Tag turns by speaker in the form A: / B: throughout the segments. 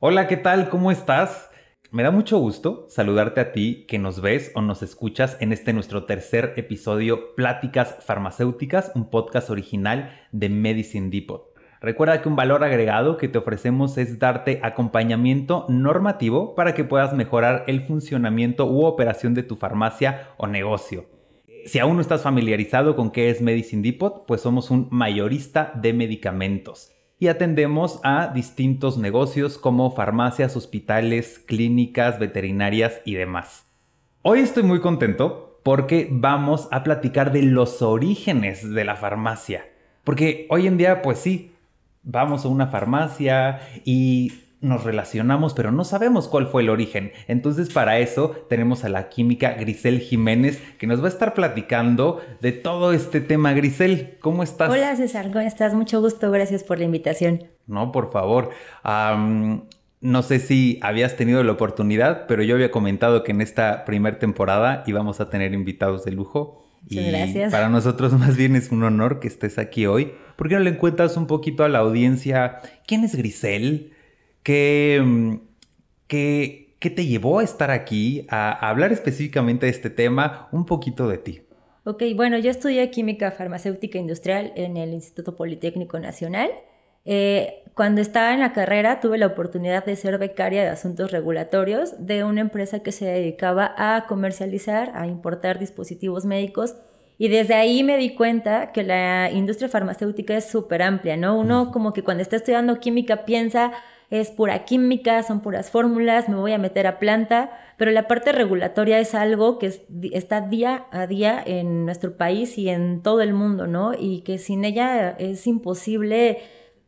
A: Hola, ¿qué tal? ¿Cómo estás? Me da mucho gusto saludarte a ti que nos ves o nos escuchas en este nuestro tercer episodio Pláticas Farmacéuticas, un podcast original de Medicine Depot. Recuerda que un valor agregado que te ofrecemos es darte acompañamiento normativo para que puedas mejorar el funcionamiento u operación de tu farmacia o negocio. Si aún no estás familiarizado con qué es Medicine Depot, pues somos un mayorista de medicamentos y atendemos a distintos negocios como farmacias, hospitales, clínicas, veterinarias y demás. Hoy estoy muy contento porque vamos a platicar de los orígenes de la farmacia. Porque hoy en día, pues sí, vamos a una farmacia y nos relacionamos, pero no sabemos cuál fue el origen. Entonces, para eso tenemos a la química Grisel Jiménez, que nos va a estar platicando de todo este tema. Grisel, ¿cómo estás?
B: Hola César, ¿cómo estás? Mucho gusto, gracias por la invitación.
A: No, por favor. no sé si habías tenido la oportunidad, pero yo había comentado que en esta primera temporada íbamos a tener invitados de lujo.
B: Muchas y gracias.
A: Para nosotros más bien es un honor que estés aquí hoy. ¿Por qué no le encuentras un poquito a la audiencia quién es Grisel? Mm, ¿Qué, qué, te llevó a estar aquí, a, hablar específicamente de este tema? Un poquito de ti.
B: Ok, bueno, yo estudié química farmacéutica industrial en el Instituto Politécnico Nacional. Eh, cuando estaba en la carrera tuve la oportunidad de ser becaria de asuntos regulatorios de una empresa que se dedicaba a comercializar, a importar dispositivos médicos y desde ahí me di cuenta que la industria farmacéutica es súper amplia, ¿no? Uno como que cuando está estudiando química piensa es pura química, son puras fórmulas, me voy a meter a planta, pero la parte regulatoria es algo que está día a día en nuestro país y en todo el mundo, ¿no? Y que sin ella es imposible,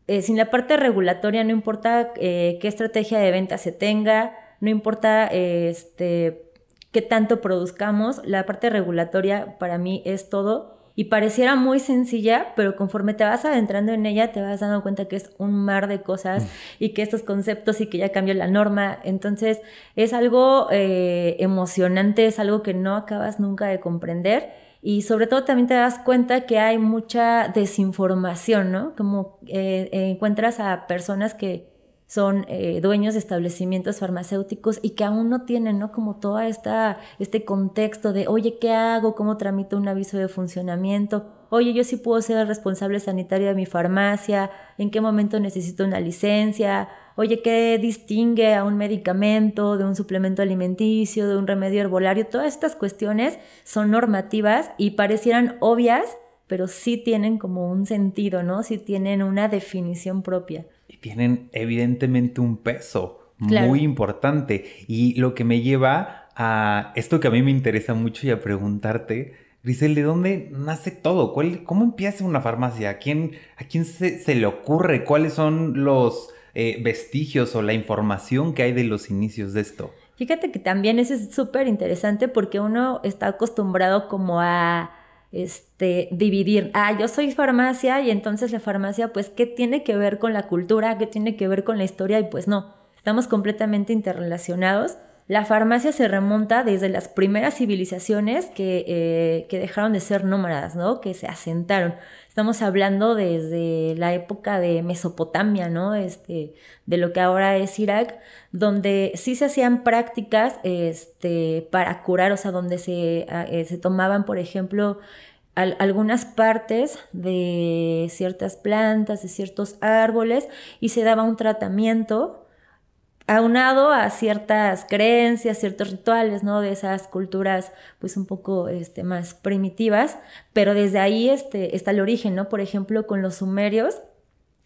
B: eh, sin la parte regulatoria no importa eh, qué estrategia de venta se tenga, no importa este, qué tanto produzcamos, la parte regulatoria para mí es todo y pareciera muy sencilla, pero conforme te vas adentrando en ella te vas dando cuenta que es un mar de cosas mm. y que estos conceptos y que ya cambió la norma. Entonces es algo eh, emocionante, es algo que no acabas nunca de comprender. Y sobre todo también te das cuenta que hay mucha desinformación, ¿no? Como eh, encuentras a personas que son eh, dueños de establecimientos farmacéuticos y que aún no tienen, ¿no? Como todo este contexto de, oye, ¿qué hago? ¿Cómo tramito un aviso de funcionamiento? Oye, yo sí puedo ser el responsable sanitario de mi farmacia, ¿en qué momento necesito una licencia? Oye, ¿qué distingue a un medicamento de un suplemento alimenticio, de un remedio herbolario? Todas estas cuestiones son normativas y parecieran obvias, pero sí tienen como un sentido, ¿no? Sí tienen una definición propia
A: tienen evidentemente un peso muy importante. Y lo que me lleva a esto que a mí me interesa mucho y a preguntarte, Grisel, ¿de dónde nace todo? ¿Cómo empieza una farmacia? ¿A quién, a quién se, le ocurre? ¿Cuáles son los eh, vestigios o la información que hay de los inicios de esto?
B: Fíjate que también eso es súper interesante porque uno está acostumbrado como a este, dividir, ah, yo soy farmacia y entonces la farmacia, pues, ¿qué tiene que ver con la cultura? ¿Qué tiene que ver con la historia? Y pues no, estamos completamente interrelacionados. La farmacia se remonta desde las primeras civilizaciones que, eh, que dejaron de ser nómadas, ¿no? Que se asentaron. Estamos hablando desde la época de Mesopotamia, ¿no? Este, de lo que ahora es Irak, donde sí se hacían prácticas este, para curar, o sea, donde se, ah, eh, se tomaban, por ejemplo, algunas partes de ciertas plantas, de ciertos árboles, y se daba un tratamiento aunado a ciertas creencias, ciertos rituales, ¿no? De esas culturas, pues un poco este, más primitivas, pero desde ahí este, está el origen, ¿no? Por ejemplo, con los sumerios,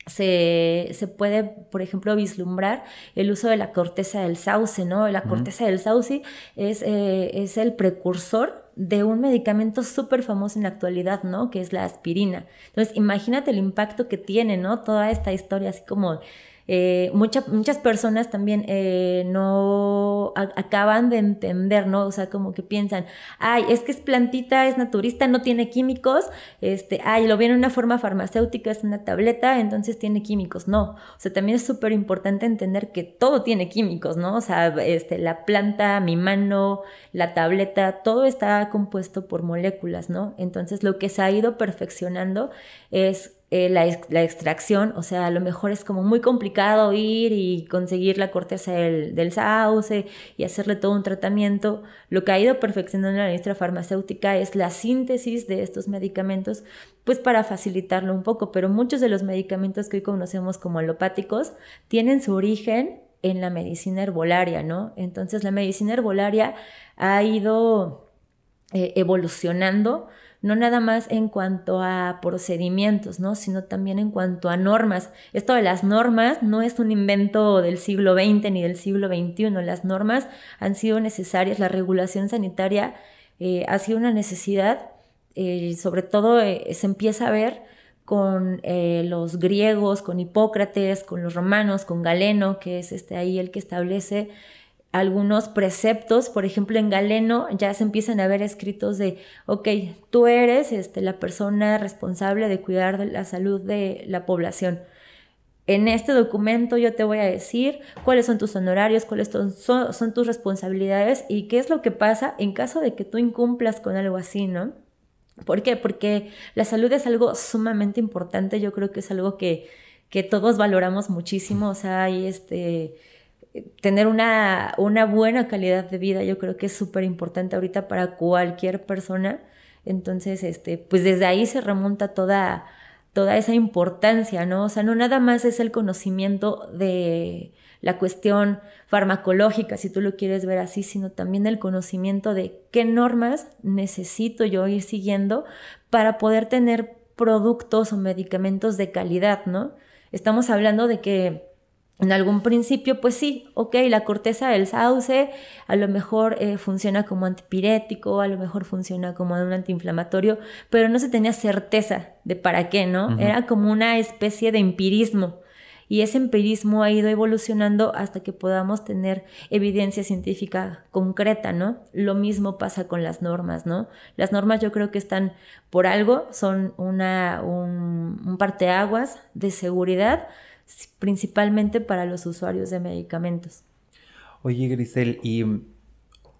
B: se, se, puede, por ejemplo, vislumbrar el uso de la corteza del sauce, ¿no? La corteza del sauce es, eh, es, el precursor de un medicamento súper famoso en la actualidad, ¿no? Que es la aspirina. Entonces, imagínate el impacto que tiene, ¿no? Toda esta historia así como eh, muchas personas también eh, no acaban de entender, ¿no? O sea, como que piensan, ay, es que es plantita, es naturista, no tiene químicos, este, ay, lo viene en una forma farmacéutica, es una tableta, entonces tiene químicos. No, o sea, también es súper importante entender que todo tiene químicos, ¿no? O sea, este, la planta, mi mano, la tableta, todo está compuesto por moléculas, ¿no? Entonces, lo que se ha ido perfeccionando es eh, la, extracción, o sea, a lo mejor es como muy complicado ir y conseguir la corteza del, del, sauce y hacerle todo un tratamiento. Lo que ha ido perfeccionando la industria farmacéutica es la síntesis de estos medicamentos, pues para facilitarlo un poco, pero muchos de los medicamentos que hoy conocemos como alopáticos tienen su origen en la medicina herbolaria, ¿no? Entonces la medicina herbolaria ha ido eh, evolucionando no nada más en cuanto a procedimientos, ¿no? sino también en cuanto a normas. Esto de las normas no es un invento del siglo XX ni del siglo XXI, las normas han sido necesarias, la regulación sanitaria eh, ha sido una necesidad, eh, sobre todo eh, se empieza a ver con los griegos, con Hipócrates, con los romanos, con Galeno, que es este ahí el que establece algunos preceptos, por ejemplo en Galeno ya se empiezan a ver escritos de, ok, tú eres este, la persona responsable de cuidar de la salud de la población. En este documento yo te voy a decir cuáles son tus honorarios, cuáles son, tus responsabilidades y qué es lo que pasa en caso de que tú incumplas con algo así, ¿no? ¿Por qué? Porque la salud es algo sumamente importante, yo creo que es algo que, que todos valoramos muchísimo, o sea, hay este tener una, una, buena calidad de vida, yo creo que es súper importante ahorita para cualquier persona. Entonces, este, pues desde ahí se remonta toda, toda esa importancia, ¿no? O sea, no nada más es el conocimiento de la cuestión farmacológica, si tú lo quieres ver así, sino también el conocimiento de qué normas necesito yo ir siguiendo para poder tener productos o medicamentos de calidad, ¿no? Estamos hablando de que en algún principio, pues sí, ok, la corteza del sauce a lo mejor eh, funciona como antipirético, a lo mejor funciona como un antiinflamatorio, pero no se tenía certeza de para qué, ¿no? Era como una especie de empirismo. Y ese empirismo ha ido evolucionando hasta que podamos tener evidencia científica concreta, ¿no? Lo mismo pasa con las normas, ¿no? Las normas yo creo que están por algo, son una, un, un parteaguas de seguridad principalmente para los usuarios de medicamentos.
A: Oye, Grisel, y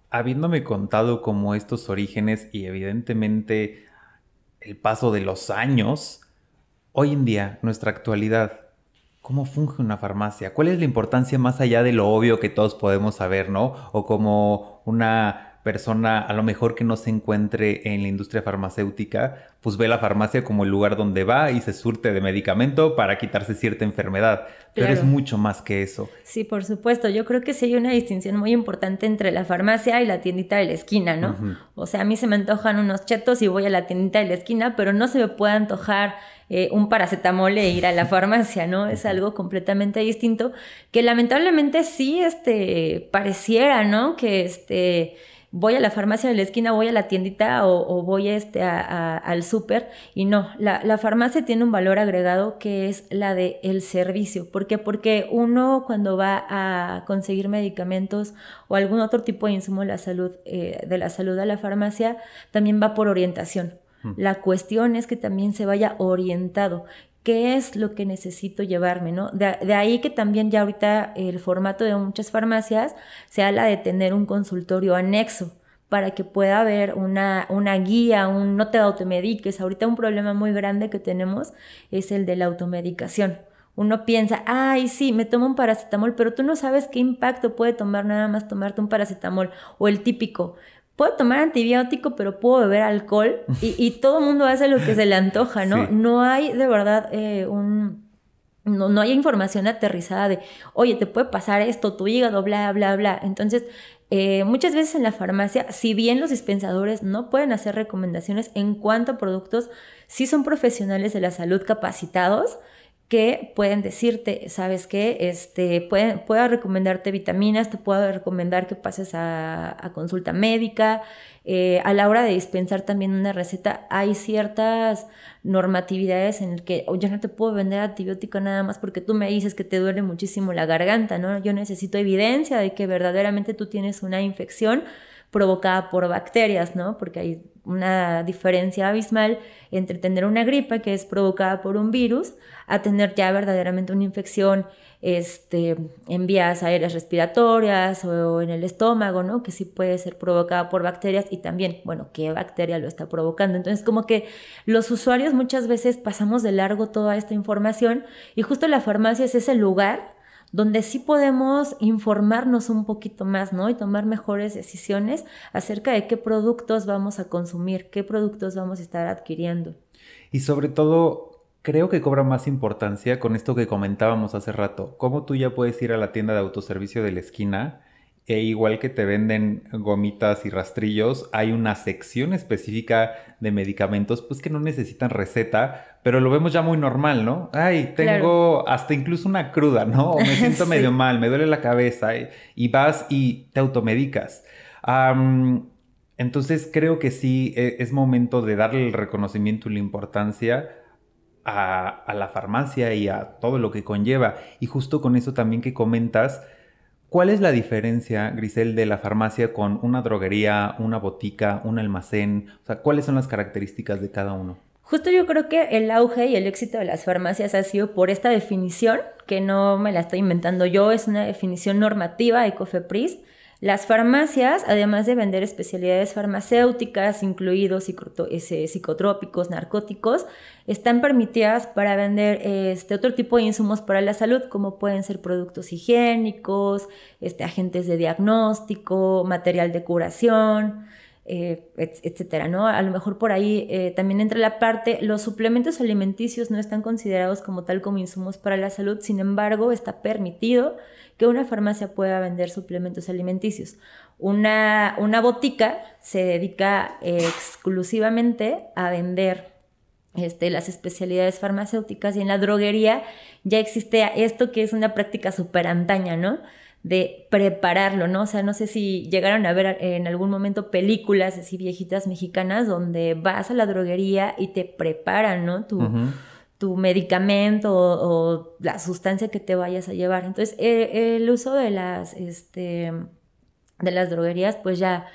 A: habiéndome contado como estos orígenes y evidentemente el paso de los años, hoy en día, nuestra actualidad, ¿cómo funge una farmacia? ¿Cuál es la importancia más allá de lo obvio que todos podemos saber, ¿no? O como una persona a lo mejor que no se encuentre en la industria farmacéutica, pues ve la farmacia como el lugar donde va y se surte de medicamento para quitarse cierta enfermedad. Pero es mucho más que eso.
B: Sí, por supuesto. Yo creo que sí hay una distinción muy importante entre la farmacia y la tiendita de la esquina, ¿no? O sea, a mí se me antojan unos chetos y voy a la tiendita de la esquina, pero no se me puede antojar eh, un paracetamol e ir a la farmacia, ¿no? Es algo completamente distinto que lamentablemente sí, este, pareciera, ¿no? Que este voy a la farmacia de la esquina, voy a la tiendita o, voy este, al súper y no, la, farmacia tiene un valor agregado que es la de el servicio. ¿Por qué? Porque uno cuando va a conseguir medicamentos o algún otro tipo de insumo de la salud, eh, de la salud a la farmacia, también va por orientación. La cuestión es que también se vaya orientado qué es lo que necesito llevarme, ¿no? De, ahí que también ya ahorita el formato de muchas farmacias se habla de tener un consultorio anexo para que pueda haber una, una guía, un no te automediques. Ahorita un problema muy grande que tenemos es el de la automedicación. Uno piensa, ay, sí, me tomo un paracetamol, pero tú no sabes qué impacto puede tomar nada más tomarte un paracetamol. O el típico, puedo tomar antibiótico, pero puedo beber alcohol y, todo el mundo hace lo que se le antoja, ¿no? No hay de verdad eh, un... No, no hay información aterrizada de, oye, te puede pasar esto, tu hígado, bla, bla, bla. Entonces, eh, muchas veces en la farmacia, si bien los dispensadores no pueden hacer recomendaciones en cuanto a productos, sí son profesionales de la salud capacitados que pueden decirte, ¿sabes qué? Este, puedo recomendarte vitaminas, te puedo recomendar que pases a, consulta médica. Eh, a la hora de dispensar también una receta, hay ciertas normatividades en el que yo no te puedo vender antibiótico nada más porque tú me dices que te duele muchísimo la garganta, ¿no? Yo necesito evidencia de que verdaderamente tú tienes una infección provocada por bacterias, ¿no? Porque hay una diferencia abismal entre tener una gripe que es provocada por un virus a tener ya verdaderamente una infección este, en vías aéreas respiratorias o en el estómago, ¿no? Que sí puede ser provocada por bacterias y también, bueno, qué bacteria lo está provocando. Entonces, como que los usuarios muchas veces pasamos de largo toda esta información y justo la farmacia es ese lugar donde sí podemos informarnos un poquito más, ¿no? Y tomar mejores decisiones acerca de qué productos vamos a consumir, qué productos vamos a estar adquiriendo.
A: Y sobre todo, creo que cobra más importancia con esto que comentábamos hace rato, cómo tú ya puedes ir a la tienda de autoservicio de la esquina e igual que te venden gomitas y rastrillos, hay una sección específica de medicamentos pues que no necesitan receta, pero lo vemos ya muy normal, ¿no? Ay, tengo hasta incluso una cruda, ¿no? O me siento medio mal, me duele la cabeza y, vas y te automedicas. entonces creo que sí e, es momento de darle el reconocimiento y la importancia a, a la farmacia y a todo lo que conlleva. Y justo con eso también que comentas, ¿Cuál es la diferencia, Grisel, de la farmacia con una droguería, una botica, un almacén? O sea, ¿cuáles son las características de cada uno?
B: Justo yo creo que el auge y el éxito de las farmacias ha sido por esta definición, que no me la estoy inventando yo, es una definición normativa de COFEPRIS, las farmacias, además de vender especialidades farmacéuticas, incluidos psicotrópicos, narcóticos, están permitidas para vender este, otro tipo de insumos para la salud, como pueden ser productos higiénicos, este, agentes de diagnóstico, material de curación, eh, etcétera, ¿no? A lo mejor por ahí eh, también entra la parte, los suplementos alimenticios no están considerados como tal como insumos para la salud, sin embargo, está permitido que una farmacia pueda vender suplementos alimenticios. Una, una botica se dedica exclusivamente a vender este, las especialidades farmacéuticas y en la droguería ya existe esto que es una práctica súper antaña, ¿no? De prepararlo, ¿no? O sea, no sé si llegaron a ver en algún momento películas así viejitas mexicanas donde vas a la droguería y te preparan, ¿no? Tu, tu medicamento o, la sustancia que te vayas a llevar. Entonces, eh, el uso de las, este, de las droguerías, pues ya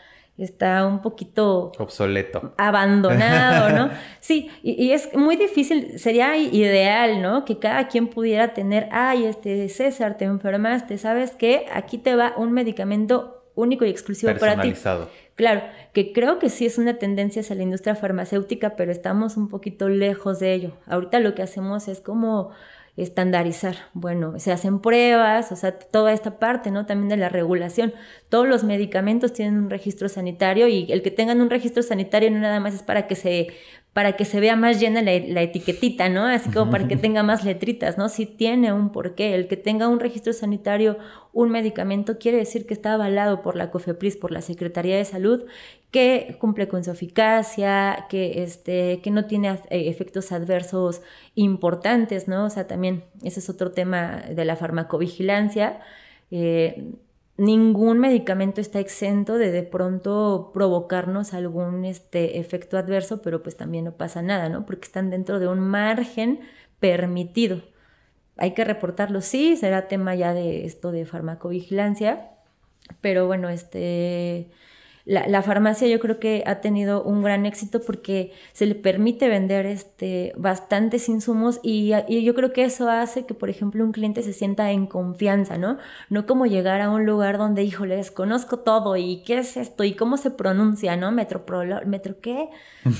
B: está un poquito
A: obsoleto,
B: abandonado, ¿no? Sí, y, es muy difícil, sería ideal, ¿no? Que cada quien pudiera tener, ay, este César, te enfermaste, ¿sabes qué? Aquí te va un medicamento único y exclusivo para ti. Claro, que creo que sí es una tendencia hacia la industria farmacéutica, pero estamos un poquito lejos de ello. Ahorita lo que hacemos es como estandarizar. Bueno, se hacen pruebas, o sea, toda esta parte, ¿no? También de la regulación. Todos los medicamentos tienen un registro sanitario y el que tengan un registro sanitario no nada más es para que se para que se vea más llena la, etiquetita, ¿no? Así como para que tenga más letritas, ¿no? Si tiene un porqué. El que tenga un registro sanitario, un medicamento, quiere decir que está avalado por la COFEPRIS, por la Secretaría de Salud, que cumple con su eficacia, que, este, que no tiene eh, efectos adversos importantes, ¿no? O sea, también ese es otro tema de la farmacovigilancia. Eh, ningún medicamento está exento de de pronto provocarnos algún este, efecto adverso, pero pues también no pasa nada, ¿no? Porque están dentro de un margen permitido. Hay que reportarlo, sí, será tema ya de esto de farmacovigilancia, pero bueno, este la, farmacia yo creo que ha tenido un gran éxito porque se le permite vender este, bastantes insumos y, yo creo que eso hace que, por ejemplo, un cliente se sienta en confianza, ¿no? No como llegar a un lugar donde, híjole, desconozco todo y qué es esto y cómo se pronuncia, ¿no? Metro, metro qué?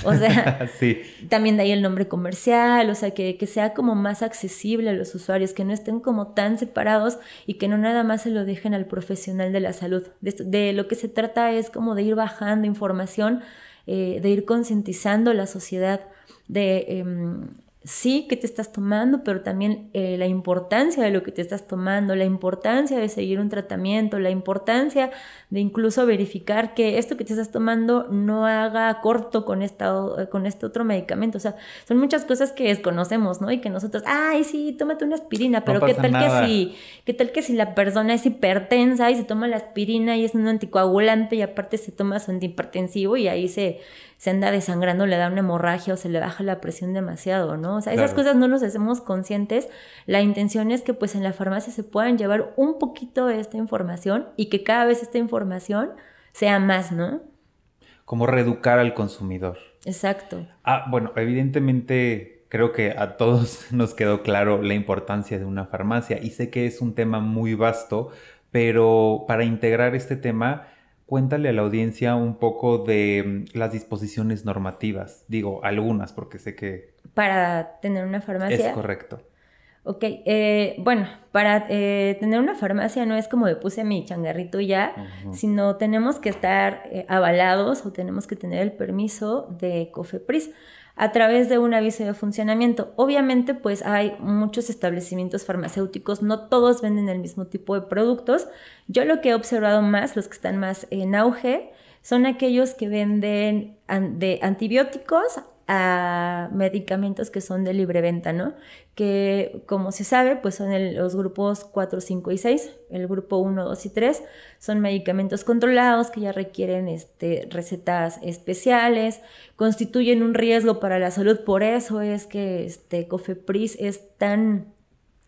B: O sea, sí. también de ahí el nombre comercial, o sea, que, que sea como más accesible a los usuarios, que no estén como tan separados y que no nada más se lo dejen al profesional de la salud. De, de lo que se trata es como de ir bajando información, eh, de ir concientizando la sociedad de em, sí que te estás tomando, pero también eh, la importancia de lo que te estás tomando, la importancia de seguir un tratamiento, la importancia de incluso verificar que esto que te estás tomando no haga corto con, esta, con este otro medicamento. O sea, son muchas cosas que desconocemos, ¿no? Y que nosotros, ay, sí, tómate una aspirina, pero ¿qué tal que si, qué tal que si la persona es hipertensa y se toma la aspirina y es un anticoagulante y aparte se toma su antihipertensivo y ahí se se anda desangrando, le da una hemorragia o se le baja la presión demasiado, ¿no? O sea, esas cosas no nos hacemos conscientes. La intención es que pues en la farmacia se puedan llevar un poquito de esta información y que cada vez esta información sea más, ¿no?
A: como reeducar al consumidor.
B: Exacto.
A: Ah, bueno, evidentemente creo que a todos nos quedó claro la importancia de una farmacia y sé que es un tema muy vasto, pero para integrar este tema, cuéntale a la audiencia un poco de mm, las disposiciones normativas. Digo, algunas, porque sé que...
B: Para tener una farmacia.
A: Es correcto.
B: Ok, eh, bueno, para eh, tener una farmacia no es como le puse mi changarrito ya, sino tenemos que estar eh, avalados o tenemos que tener el permiso de COFEPRIS a través de un aviso de funcionamiento. Obviamente, pues hay muchos establecimientos farmacéuticos, no todos venden el mismo tipo de productos. Yo lo que he observado más, los que están más en auge, son aquellos que venden de antibióticos a medicamentos que son de libre venta, ¿no? Que como se sabe, pues son los grupos 4, 5 y 6. El grupo 1, 2 y 3 son medicamentos controlados que ya requieren este, recetas especiales, constituyen un riesgo para la salud, por eso es que este Cofepris es tan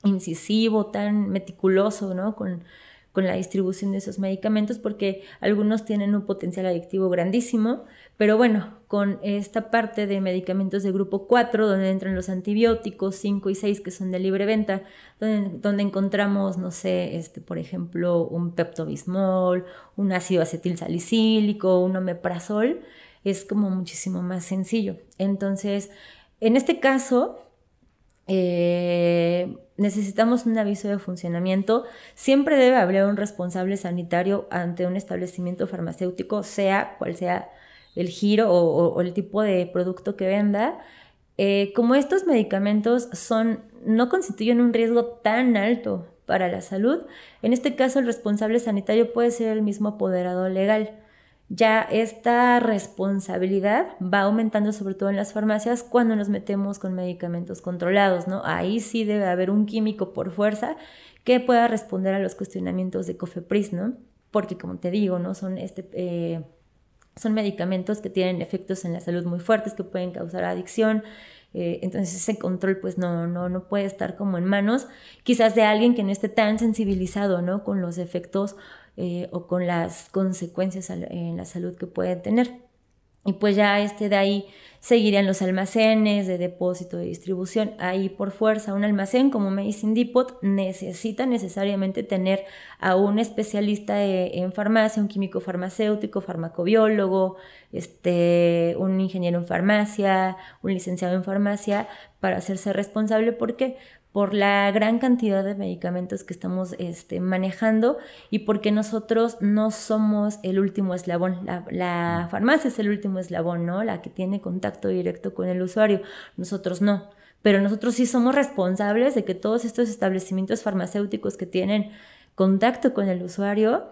B: incisivo, tan meticuloso, ¿no? Con, con la distribución de esos medicamentos porque algunos tienen un potencial adictivo grandísimo, pero bueno, con esta parte de medicamentos de grupo 4, donde entran los antibióticos 5 y 6 que son de libre venta, donde, encontramos, no sé, este, por ejemplo, un peptobismol, un ácido acetil salicílico, un omeprazol, es como muchísimo más sencillo. Entonces, en este caso, eh, necesitamos un aviso de funcionamiento. Siempre debe haber un responsable sanitario ante un establecimiento farmacéutico, sea cual sea el giro o, el tipo de producto que venda. Eh, como estos medicamentos son, no constituyen un riesgo tan alto para la salud, en este caso el responsable sanitario puede ser el mismo apoderado legal ya esta responsabilidad va aumentando sobre todo en las farmacias cuando nos metemos con medicamentos controlados, ¿no? Ahí sí debe haber un químico por fuerza que pueda responder a los cuestionamientos de COFEPRIS, ¿no? Porque como te digo, ¿no? Son, este, eh, son medicamentos que tienen efectos en la salud muy fuertes que pueden causar adicción, eh, entonces ese control pues no, no, no puede estar como en manos quizás de alguien que no esté tan sensibilizado ¿no? con los efectos eh, o con las consecuencias en la salud que pueden tener. Y pues ya este de ahí seguirían los almacenes de depósito de distribución. Ahí por fuerza un almacén como Medicine Depot necesita necesariamente tener a un especialista en farmacia, un químico farmacéutico, farmacobiólogo, este, un ingeniero en farmacia, un licenciado en farmacia para hacerse responsable porque por la gran cantidad de medicamentos que estamos este, manejando y porque nosotros no somos el último eslabón. La, farmacia es el último eslabón, ¿no? La que tiene contacto directo con el usuario. Nosotros no. Pero nosotros sí somos responsables de que todos estos establecimientos farmacéuticos que tienen contacto con el usuario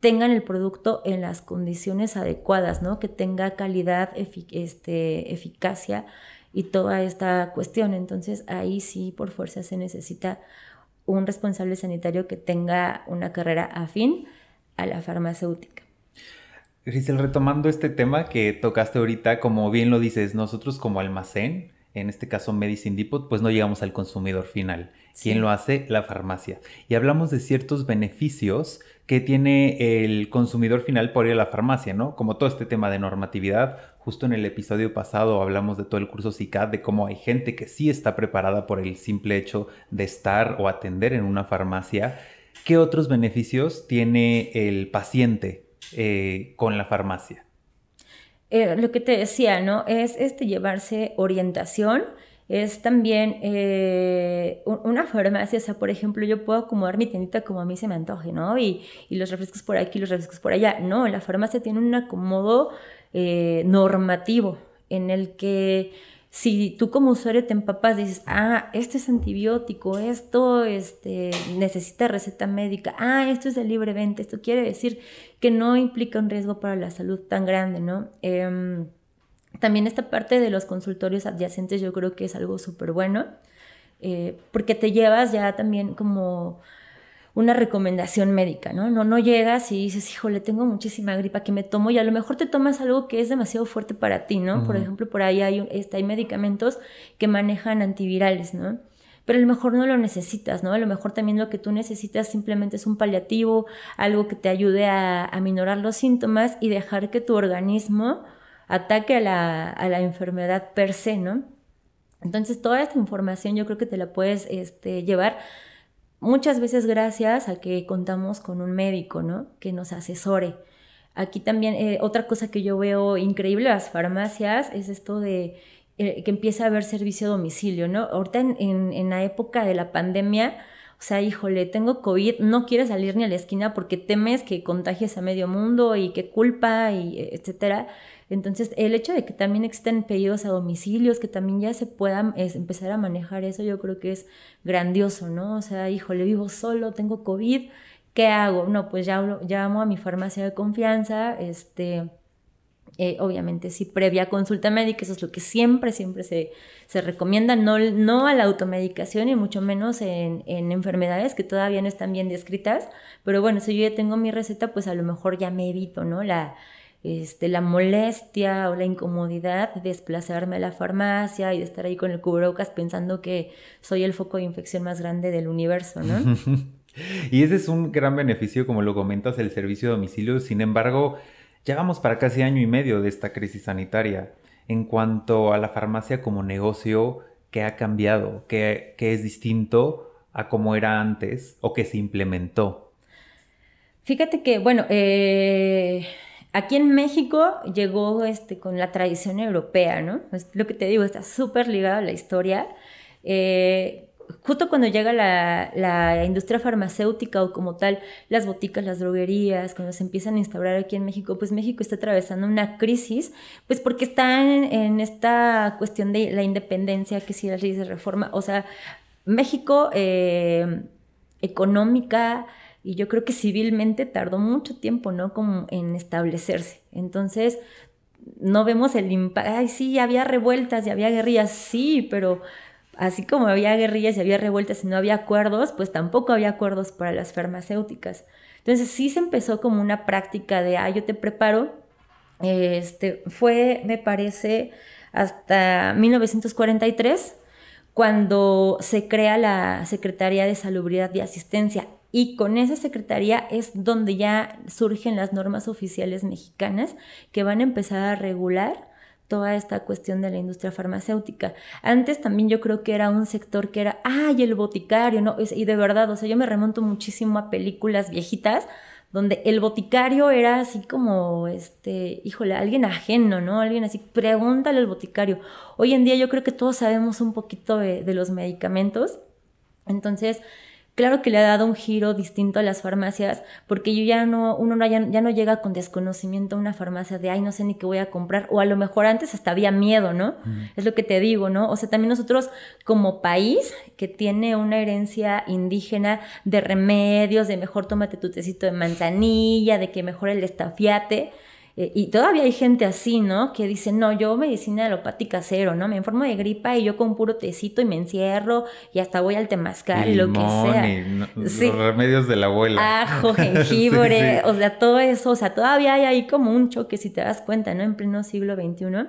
B: tengan el producto en las condiciones adecuadas, ¿no? Que tenga calidad, este, eficacia y toda esta cuestión. Entonces ahí sí por fuerza se necesita un responsable sanitario que tenga una carrera afín a la farmacéutica.
A: Grisel, retomando este tema que tocaste ahorita, como bien lo dices, nosotros como almacén, en este caso Medicine Depot, pues no llegamos al consumidor final. ¿Quién lo hace? La farmacia. Y hablamos de ciertos beneficios que tiene el consumidor final por ir a la farmacia, ¿no? Como todo este tema de normatividad. Justo en el episodio pasado hablamos de todo el curso CICAD, de cómo hay gente que sí está preparada por el simple hecho de estar o atender en una farmacia. ¿Qué otros beneficios tiene el paciente eh, con la farmacia?
B: Eh, lo que te decía, ¿no? Es este llevarse orientación es también eh, una farmacia, o sea, por ejemplo, yo puedo acomodar mi tiendita como a mí se me antoje, ¿no? Y, y los refrescos por aquí, los refrescos por allá. No, la farmacia tiene un acomodo eh, normativo en el que si tú como usuario te empapas, dices, ah, esto es antibiótico, esto este, necesita receta médica, ah, esto es de libre venta, esto quiere decir que no implica un riesgo para la salud tan grande, ¿no? Em, también esta parte de los consultorios adyacentes yo creo que es algo súper bueno, eh, porque te llevas ya también como una recomendación médica, ¿no? ¿no? No llegas y dices, híjole, tengo muchísima gripa que me tomo y a lo mejor te tomas algo que es demasiado fuerte para ti, ¿no? Por ejemplo, por ahí hay, este, hay medicamentos que manejan antivirales, ¿no? pero a lo mejor no lo necesitas, ¿no? A lo mejor también lo que tú necesitas simplemente es un paliativo, algo que te ayude a, a minorar los síntomas y dejar que tu organismo ataque a la, a la enfermedad per se, ¿no? Entonces, toda esta información yo creo que te la puedes este, llevar muchas veces gracias a que contamos con un médico, ¿no? Que nos asesore. Aquí también, eh, otra cosa que yo veo increíble las farmacias es esto de eh, que empieza a haber servicio a domicilio, ¿no? Ahorita en, en, la época de la pandemia, o sea, híjole, tengo COVID, no quieres salir ni a la esquina porque temes que contagies a medio mundo y qué culpa y etcétera. Entonces, el hecho de que también existen pedidos a domicilios, que también ya se puedan empezar a manejar eso, yo creo que es grandioso, ¿no? O sea, híjole, vivo solo, tengo COVID, ¿qué hago? No, pues ya llamo a mi farmacia de confianza, este... Eh, obviamente sí, previa consulta médica, eso es lo que siempre, siempre se, se recomienda, no, no a la automedicación y mucho menos en, en, enfermedades que todavía no están bien descritas, pero bueno, si yo ya tengo mi receta, pues a lo mejor ya me evito, ¿no? La, este, la molestia o la incomodidad de desplazarme a la farmacia y de estar ahí con el cubrebocas pensando que soy el foco de infección más grande del universo, ¿no?
A: y ese es un gran beneficio, como lo comentas, el servicio de domicilio. Sin embargo, ya vamos para casi año y medio de esta crisis sanitaria. En cuanto a la farmacia como negocio, ¿qué ha cambiado? ¿Qué, qué es distinto a cómo era antes o qué se implementó?
B: Fíjate que, bueno, eh, Aquí en México llegó este, con la tradición europea, ¿no? Es lo que te digo, está súper ligado a la historia. Eh, justo cuando llega la, industria farmacéutica o como tal, las boticas, las droguerías, cuando se empiezan a instaurar aquí en México, pues México está atravesando una crisis, pues porque está en, esta cuestión de la independencia, que si las leyes de reforma, o sea, México eh, económica, y yo creo que civilmente tardó mucho tiempo, ¿no? Como en establecerse. Entonces, no vemos el impacto. Ay, sí, había revueltas y había guerrillas, sí, pero así como había guerrillas y había revueltas y no había acuerdos, pues tampoco había acuerdos para las farmacéuticas. Entonces, sí se empezó como una práctica de, ah, yo te preparo. Este, fue, me parece, hasta 1943 cuando se crea la Secretaría de Salubridad y Asistencia. Y con esa secretaría es donde ya surgen las normas oficiales mexicanas que van a empezar a regular toda esta cuestión de la industria farmacéutica. Antes también yo creo que era un sector que era, ay, el boticario, ¿no? Y de verdad, o sea, yo me remonto muchísimo a películas viejitas donde el boticario era así como, este, híjole, alguien ajeno, ¿no? Alguien así, pregúntale al boticario. Hoy en día yo creo que todos sabemos un poquito de, de los medicamentos. Entonces, Claro que le ha dado un giro distinto a las farmacias, porque yo ya no, uno ya, no llega con desconocimiento a una farmacia de, ay, no sé ni qué voy a comprar, o a lo mejor antes hasta había miedo, ¿no? Es lo que te digo, ¿no? O sea, también nosotros como país que tiene una herencia indígena de remedios, de mejor tómate tu tecito de manzanilla, de que mejor el estafiate, eh, y todavía hay gente así, ¿no? Que dice, no, yo medicina alopática cero, ¿no? Me informo de gripa y yo con puro tecito y me encierro y hasta voy al temazcal y lo que sea.
A: Los remedios de la abuela.
B: Ajo, jengibre, o sea, todo eso, o sea, todavía hay ahí como un choque, si te das cuenta, ¿no? En pleno siglo XXI.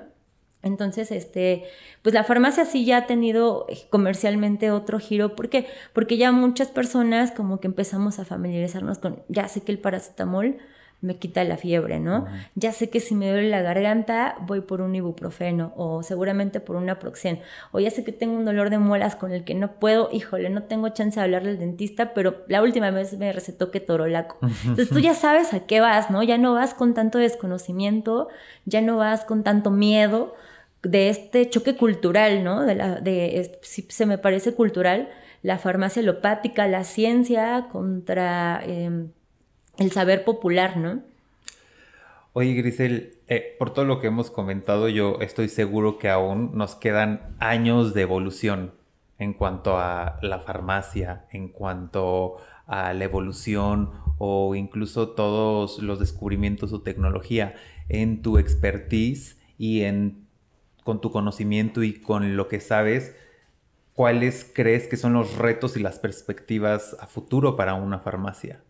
B: Entonces, este, pues la farmacia sí ya ha tenido comercialmente otro giro. ¿Por qué? Porque ya muchas personas como que empezamos a familiarizarnos con, ya sé que el paracetamol me quita la fiebre, ¿no? Ya sé que si me duele la garganta, voy por un ibuprofeno o seguramente por una proxen. O ya sé que tengo un dolor de muelas con el que no puedo, híjole, no tengo chance de hablarle al dentista, pero la última vez me recetó que torolaco. Entonces tú ya sabes a qué vas, ¿no? Ya no vas con tanto desconocimiento, ya no vas con tanto miedo de este choque cultural, ¿no? De la, de, si se me parece cultural, la farmacia alopática, la ciencia contra... Em, el saber popular, ¿no?
A: Oye, Grisel, eh, por todo lo que hemos comentado, yo estoy seguro que aún nos quedan años de evolución en cuanto a la farmacia, en cuanto a la evolución o incluso todos los descubrimientos o tecnología en tu expertise y en con tu conocimiento y con lo que sabes, ¿cuáles crees que son los retos y las perspectivas a futuro para una farmacia?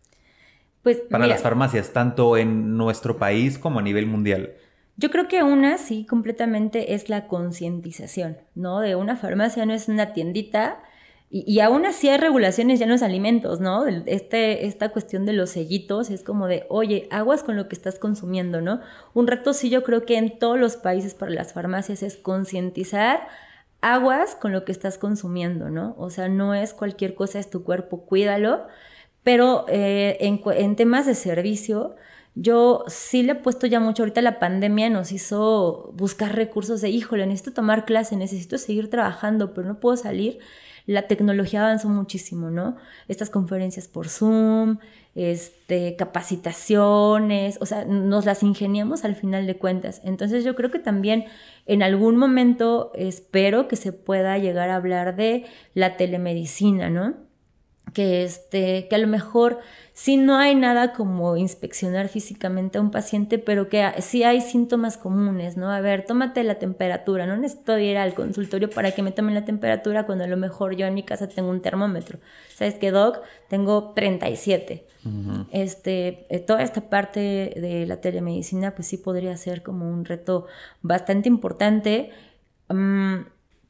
B: Pues,
A: para las farmacias, tanto en nuestro país como a nivel mundial?
B: Yo creo que una sí completamente es la concientización, ¿no? De una farmacia no es una tiendita Y, aún así hay regulaciones ya en los alimentos, ¿no? Este, esta cuestión de los sellitos es como de, oye, aguas con lo que estás consumiendo, ¿no? Un reto sí yo creo que en todos los países para las farmacias es concientizar aguas con lo que estás consumiendo, ¿no? O sea, no es cualquier cosa, es tu cuerpo, cuídalo. Pero eh, en, temas de servicio, yo sí le he puesto ya mucho, ahorita la pandemia nos hizo buscar recursos de, híjole, necesito tomar clase, necesito seguir trabajando, pero no puedo salir la tecnología avanzó muchísimo, ¿no? Estas conferencias por Zoom, este, capacitaciones, o sea, nos las ingeniamos al final de cuentas. Entonces yo creo que también en algún momento espero que se pueda llegar a hablar de la telemedicina, ¿no? Que, este, que a lo mejor si no hay nada como inspeccionar físicamente a un paciente, pero que sí hay síntomas comunes, ¿no? A ver, tómate la temperatura, no necesito ir al consultorio para que me tomen la temperatura cuando a lo mejor yo en mi casa tengo un termómetro. ¿Sabes qué, Doc? Tengo 37. este, eh, toda esta parte de la telemedicina, pues sí podría ser como un reto bastante importante. Mm,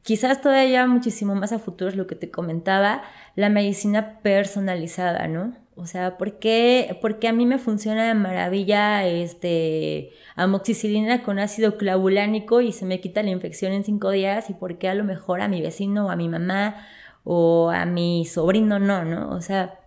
B: quizás todavía muchísimo más a futuro es lo que te comentaba, la medicina personalizada, ¿no? O sea, ¿por qué, a mí me funciona de maravilla este, amoxicilina con ácido clavulánico y se me quita la infección en cinco días? ¿Y por qué a lo mejor a mi vecino o a mi mamá o a mi sobrino no, no? O sea,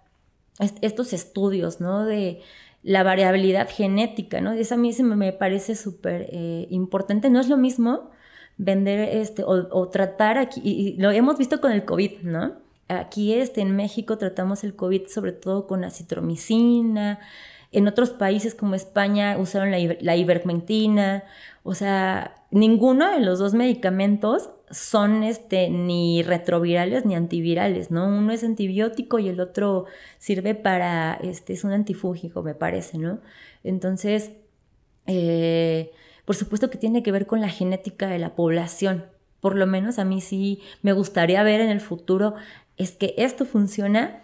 B: estos estudios, ¿no? De la variabilidad genética, ¿no? Eso a mí se me parece súper eh, importante. No es lo mismo vender este o, o tratar aquí, y lo hemos visto con el COVID, ¿no? Aquí este, en México tratamos el COVID sobre todo con acitromicina. En otros países como España usaron la, ivermectina. O sea, ninguno de los dos medicamentos son este, ni retrovirales ni antivirales, ¿no? Uno es antibiótico y el otro sirve para, este, es un antifúngico, me parece, ¿no? Entonces, eh, por supuesto que tiene que ver con la genética de la población. Por lo menos a mí sí me gustaría ver en el futuro es que esto funciona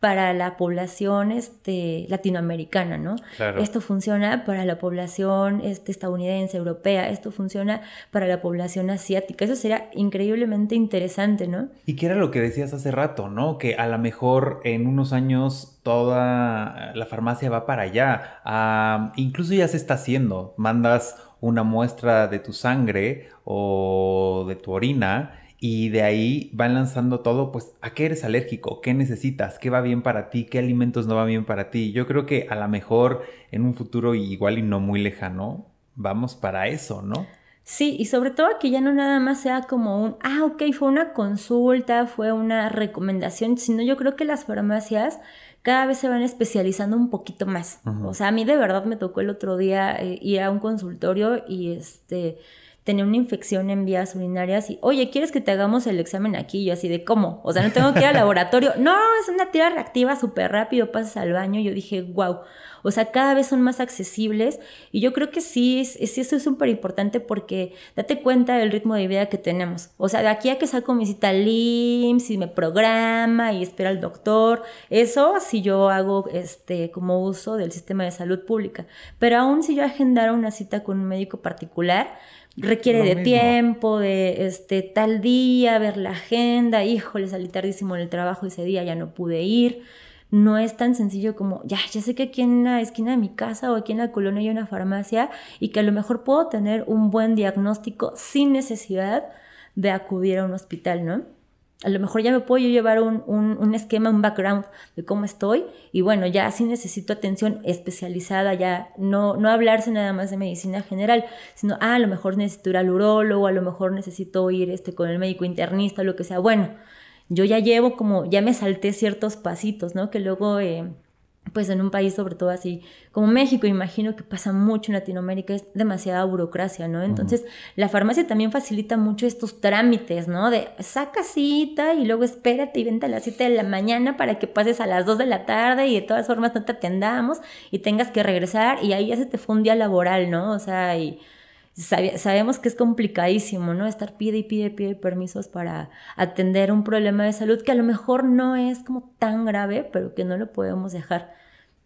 B: para la población este, latinoamericana, ¿no? Esto funciona para la población este, estadounidense, europea, esto funciona para la población asiática. Eso sería increíblemente interesante, ¿no?
A: Y que era lo que decías hace rato, ¿no? Que a lo mejor en unos años toda la farmacia va para allá. Ah, incluso ya se está haciendo. Mandas una muestra de tu sangre o de tu orina y de ahí van lanzando todo, pues, ¿a qué eres alérgico? ¿Qué necesitas? ¿Qué va bien para ti? ¿Qué alimentos no va bien para ti? Yo creo que a lo mejor en un futuro igual y no muy lejano, vamos para eso, ¿no?
B: Sí, y sobre todo que ya no nada más sea como un, ah, ok, fue una consulta, fue una recomendación, sino yo creo que las farmacias cada vez se van especializando un poquito más. O sea, a mí de verdad me tocó el otro día eh, ir a un consultorio y este tenía una infección en vías urinarias y, oye, ¿quieres que te hagamos el examen aquí? Y yo así de, ¿cómo? O sea, no tengo que ir al laboratorio. No, es una tira reactiva súper rápido, pasas al baño. Yo dije, wow. O sea, cada vez son más accesibles y yo creo que sí, sí eso es súper importante porque date cuenta del ritmo de vida que tenemos. O sea, de aquí a que saco mi cita al IMSS y me programa y espera al doctor, eso si yo hago este como uso del sistema de salud pública. Pero aún si yo agendara una cita con un médico particular, requiere de tiempo, de este tal día, ver la agenda, híjole, salí tardísimo en el trabajo ese día, ya no pude ir. No es tan sencillo como, ya, ya sé que aquí en la esquina de mi casa o aquí en la colonia hay una farmacia y que a lo mejor puedo tener un buen diagnóstico sin necesidad de acudir a un hospital, ¿no? A lo mejor ya me puedo llevar un, esquema, un background de cómo estoy y bueno, ya sí necesito atención especializada, ya no, no hablarse nada más de medicina general, sino, ah, a lo mejor necesito ir al urólogo, a lo mejor necesito ir este, con el médico internista, lo que sea. Bueno, yo ya llevo como, ya me salté ciertos pasitos, ¿no? Que luego... Eh, pues en un país sobre todo así como México, imagino que pasa mucho en Latinoamérica, es demasiada burocracia, ¿no? Entonces, la farmacia también facilita mucho estos trámites, ¿no? De saca cita y luego espérate y vente a las 7 de la mañana para que pases a las 2 de la tarde y de todas formas no te atendamos y tengas que regresar y ahí ya se te fue un día laboral, ¿no? O sea, y sabemos que es complicadísimo, ¿no? Estar pide y pide y pide permisos para atender un problema de salud que a lo mejor no es como tan grave, pero que no lo podemos dejar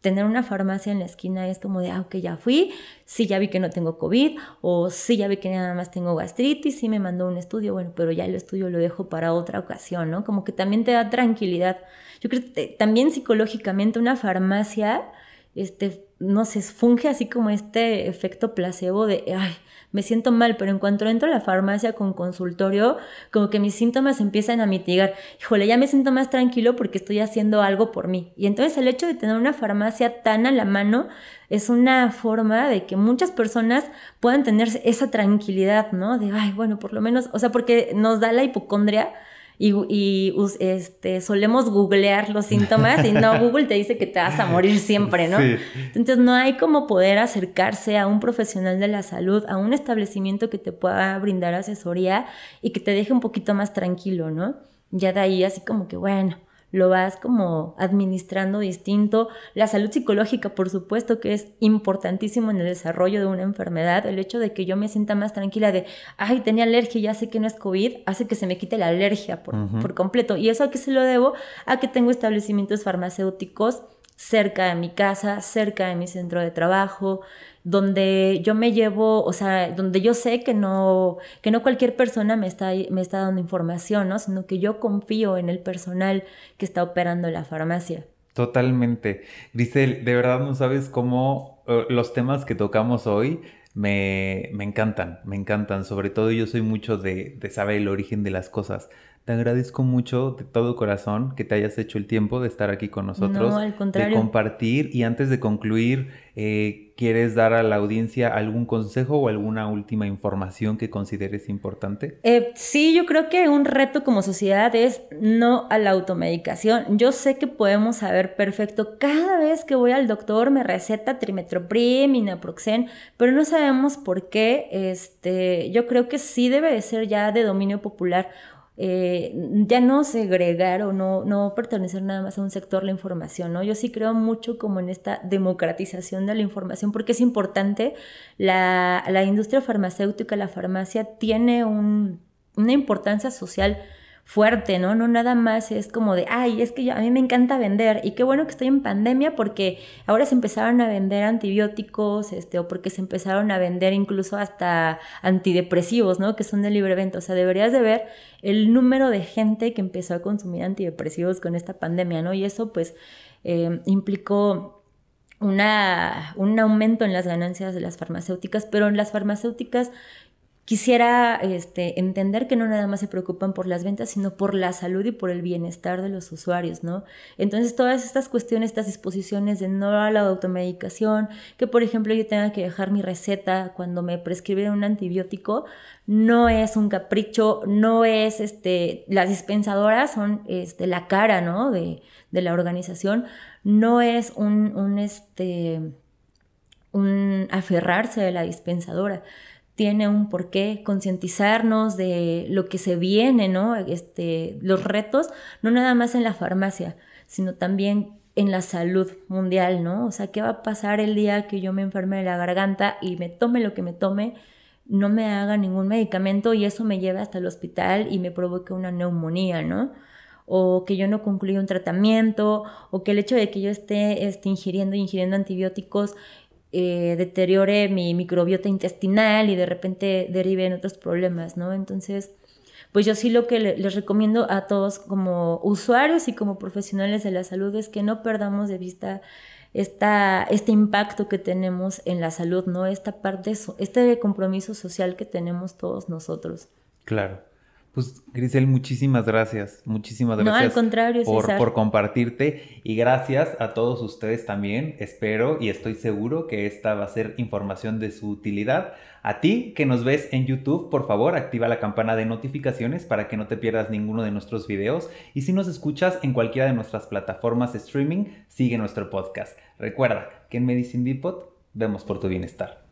B: tener una farmacia en la esquina es como de, ah, ok, ya fui, sí, ya vi que no tengo COVID, o sí, ya vi que nada más tengo gastritis, sí me mandó un estudio, bueno, pero ya el estudio lo dejo para otra ocasión, ¿no? Como que también te da tranquilidad. Yo creo que también psicológicamente una farmacia, este, no sé, funge así como este efecto placebo de, ay, me siento mal, pero en cuanto entro a la farmacia con consultorio, como que mis síntomas empiezan a mitigar. Híjole, ya me siento más tranquilo porque estoy haciendo algo por mí. Y entonces el hecho de tener una farmacia tan a la mano es una forma de que muchas personas puedan tener esa tranquilidad, ¿no? De, ay, bueno, por lo menos, o sea, porque nos da la hipocondria y, este, solemos googlear los síntomas y no, Google te dice que te vas a morir siempre, ¿no? Entonces no hay como poder acercarse a un profesional de la salud, a un establecimiento que te pueda brindar asesoría y que te deje un poquito más tranquilo, ¿no? Ya de ahí así como que, bueno, lo vas como administrando distinto. La salud psicológica, por supuesto, que es importantísimo en el desarrollo de una enfermedad. El hecho de que yo me sienta más tranquila de, ay, tenía alergia, ya sé que no es COVID, hace que se me quite la alergia por, por completo. Y eso a qué se lo debo? A que tengo establecimientos farmacéuticos cerca de mi casa, cerca de mi centro de trabajo, donde yo me llevo, o sea, donde yo sé que no, que no cualquier persona me está, me está dando información, ¿no? Sino que yo confío en el personal que está operando la farmacia.
A: Totalmente. Grisel, de verdad no sabes cómo eh, los temas que tocamos hoy me, me, encantan, me encantan. Sobre todo yo soy mucho de, de saber el origen de las cosas. Te agradezco mucho de todo corazón que te hayas hecho el tiempo de estar aquí con nosotros,
B: no, al contrario.
A: de compartir y antes de concluir, eh, ¿quieres dar a la audiencia algún consejo o alguna última información que consideres importante?
B: Eh, sí, yo creo que un reto como sociedad es no a la automedicación. Yo sé que podemos saber perfecto, cada vez que voy al doctor me receta trimetoprim y naproxen, pero no sabemos por qué. Este, yo creo que sí debe de ser ya de dominio popular eh, ya no segregar o no, no pertenecer nada más a un sector la información, ¿no? Yo sí creo mucho como en esta democratización de la información porque es importante, la, la industria farmacéutica, la farmacia tiene un, una importancia social fuerte, ¿no? No nada más es como de, ay, es que a mí me encanta vender y qué bueno que estoy en pandemia porque ahora se empezaron a vender antibióticos, este, o porque se empezaron a vender incluso hasta antidepresivos, ¿no? Que son de libre venta. O sea, deberías de ver el número de gente que empezó a consumir antidepresivos con esta pandemia, ¿no? Y eso pues eh, implicó una, un aumento en las ganancias de las farmacéuticas, pero en las farmacéuticas quisiera este, entender que no nada más se preocupan por las ventas, sino por la salud y por el bienestar de los usuarios, ¿no? Entonces, todas estas cuestiones, estas disposiciones de no a la automedicación, que por ejemplo yo tenga que dejar mi receta cuando me prescriben un antibiótico, no es un capricho, no es, este, las dispensadoras son este, la cara, ¿no? De, la organización, no es un, un, este, un aferrarse de la dispensadora tiene un porqué, concientizarnos de lo que se viene, ¿no? Este, los retos, no nada más en la farmacia, sino también en la salud mundial, ¿no? O sea, ¿qué va a pasar el día que yo me enferme de la garganta y me tome lo que me tome, no me haga ningún medicamento y eso me lleve hasta el hospital y me provoque una neumonía, ¿no? o que yo no concluya un tratamiento, o que el hecho de que yo esté, esté ingiriendo ingiriendo antibióticos eh, deteriore mi microbiota intestinal y de repente derive en otros problemas, ¿no? Entonces, pues yo sí lo que les recomiendo a todos como usuarios y como profesionales de la salud es que no perdamos de vista esta, este impacto que tenemos en la salud, ¿no? Esta parte, este compromiso social que tenemos todos nosotros.
A: Claro. Pues Grisel, muchísimas gracias, muchísimas gracias.
B: No, al contrario,
A: por, por compartirte y gracias a todos ustedes también. Espero y estoy seguro que esta va a ser información de su utilidad. A ti que nos ves en YouTube, por favor, activa la campana de notificaciones para que no te pierdas ninguno de nuestros videos. Y si nos escuchas en cualquiera de nuestras plataformas de streaming, sigue nuestro podcast. Recuerda que en Medicine Depot vemos por tu bienestar.